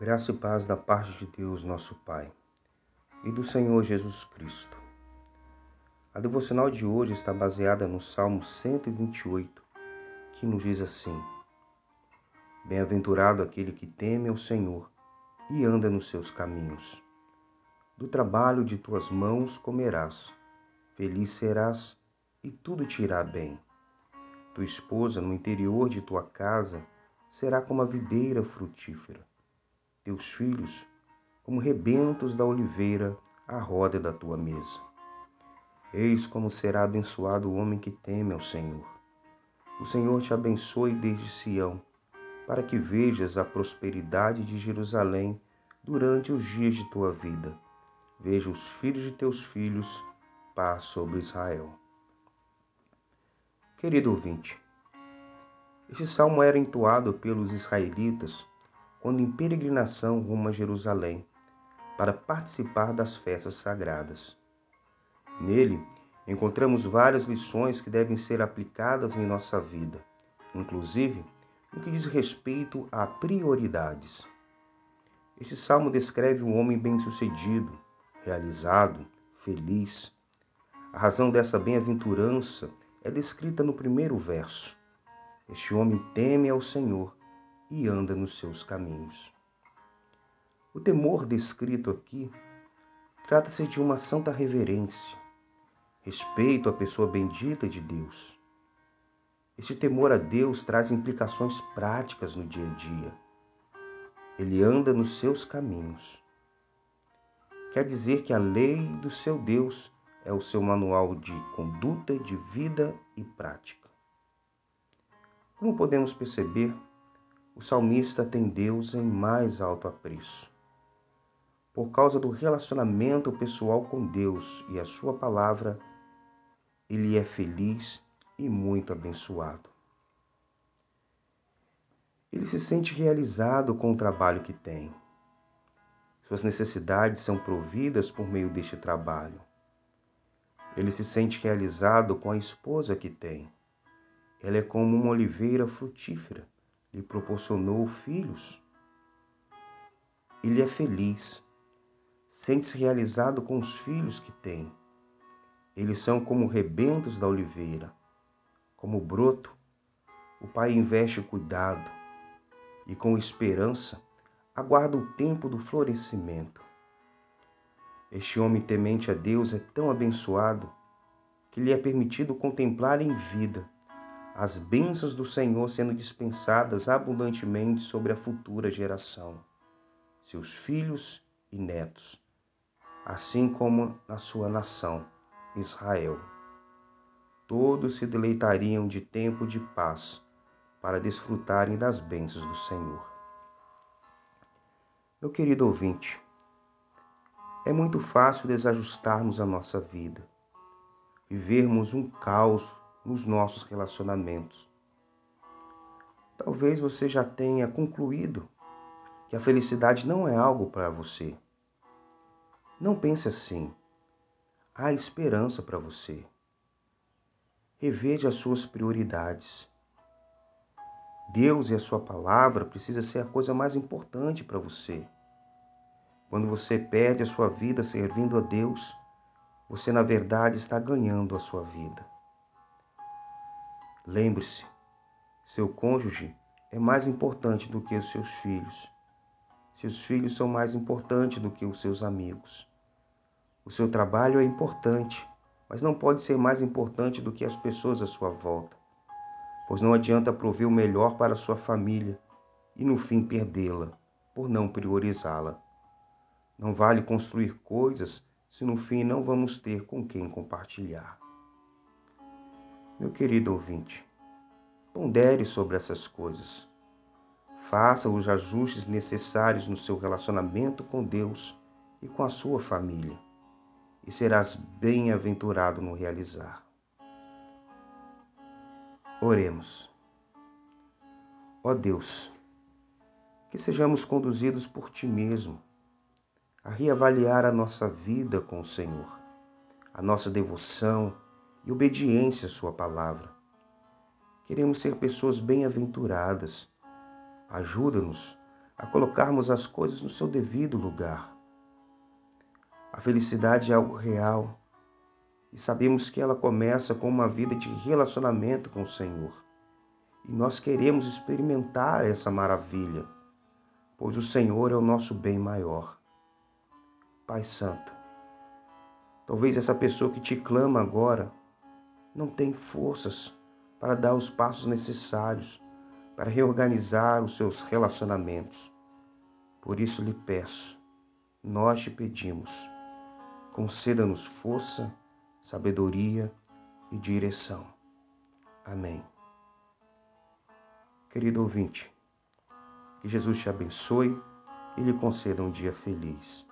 Graça e paz da parte de Deus, nosso Pai, e do Senhor Jesus Cristo. A devocional de hoje está baseada no Salmo 128, que nos diz assim: Bem-aventurado aquele que teme ao Senhor e anda nos seus caminhos. Do trabalho de tuas mãos comerás, feliz serás e tudo te irá bem. Tua esposa no interior de tua casa será como a videira frutífera teus filhos como rebentos da oliveira à roda da tua mesa. Eis como será abençoado o homem que teme ao Senhor. O Senhor te abençoe desde Sião, para que vejas a prosperidade de Jerusalém durante os dias de tua vida. Veja os filhos de teus filhos, paz sobre Israel. Querido ouvinte, este salmo era entoado pelos israelitas quando em peregrinação rumo a Jerusalém, para participar das festas sagradas. Nele, encontramos várias lições que devem ser aplicadas em nossa vida, inclusive no que diz respeito a prioridades. Este salmo descreve um homem bem-sucedido, realizado, feliz. A razão dessa bem-aventurança é descrita no primeiro verso. Este homem teme ao Senhor e anda nos seus caminhos. O temor descrito aqui trata-se de uma santa reverência, respeito à pessoa bendita de Deus. Este temor a Deus traz implicações práticas no dia a dia. Ele anda nos seus caminhos. Quer dizer que a lei do seu Deus é o seu manual de conduta, de vida e prática. Como podemos perceber, o salmista tem Deus em mais alto apreço. Por causa do relacionamento pessoal com Deus e a Sua palavra, ele é feliz e muito abençoado. Ele se sente realizado com o trabalho que tem. Suas necessidades são providas por meio deste trabalho. Ele se sente realizado com a esposa que tem. Ela é como uma oliveira frutífera lhe proporcionou filhos. Ele é feliz, sente-se realizado com os filhos que tem. Eles são como rebentos da oliveira, como broto. O pai investe cuidado e, com esperança, aguarda o tempo do florescimento. Este homem temente a Deus é tão abençoado que lhe é permitido contemplar em vida as bênçãos do Senhor sendo dispensadas abundantemente sobre a futura geração, seus filhos e netos, assim como na sua nação, Israel. Todos se deleitariam de tempo de paz para desfrutarem das bênçãos do Senhor. Meu querido ouvinte, é muito fácil desajustarmos a nossa vida, vivermos um caos nos nossos relacionamentos. Talvez você já tenha concluído que a felicidade não é algo para você. Não pense assim. Há esperança para você. Reveja as suas prioridades. Deus e a sua palavra precisa ser a coisa mais importante para você. Quando você perde a sua vida servindo a Deus, você na verdade está ganhando a sua vida. Lembre-se, seu cônjuge é mais importante do que os seus filhos. Seus filhos são mais importantes do que os seus amigos. O seu trabalho é importante, mas não pode ser mais importante do que as pessoas à sua volta, pois não adianta prover o melhor para sua família e no fim perdê-la por não priorizá-la. Não vale construir coisas se no fim não vamos ter com quem compartilhar. Meu querido ouvinte, pondere sobre essas coisas. Faça os ajustes necessários no seu relacionamento com Deus e com a sua família, e serás bem-aventurado no realizar. Oremos. Ó Deus, que sejamos conduzidos por Ti mesmo a reavaliar a nossa vida com o Senhor, a nossa devoção, e obediência à Sua palavra. Queremos ser pessoas bem-aventuradas. Ajuda-nos a colocarmos as coisas no seu devido lugar. A felicidade é algo real e sabemos que ela começa com uma vida de relacionamento com o Senhor. E nós queremos experimentar essa maravilha, pois o Senhor é o nosso bem maior. Pai Santo, talvez essa pessoa que te clama agora não tem forças para dar os passos necessários para reorganizar os seus relacionamentos. Por isso lhe peço, nós te pedimos, conceda-nos força, sabedoria e direção. Amém. Querido ouvinte, que Jesus te abençoe e lhe conceda um dia feliz.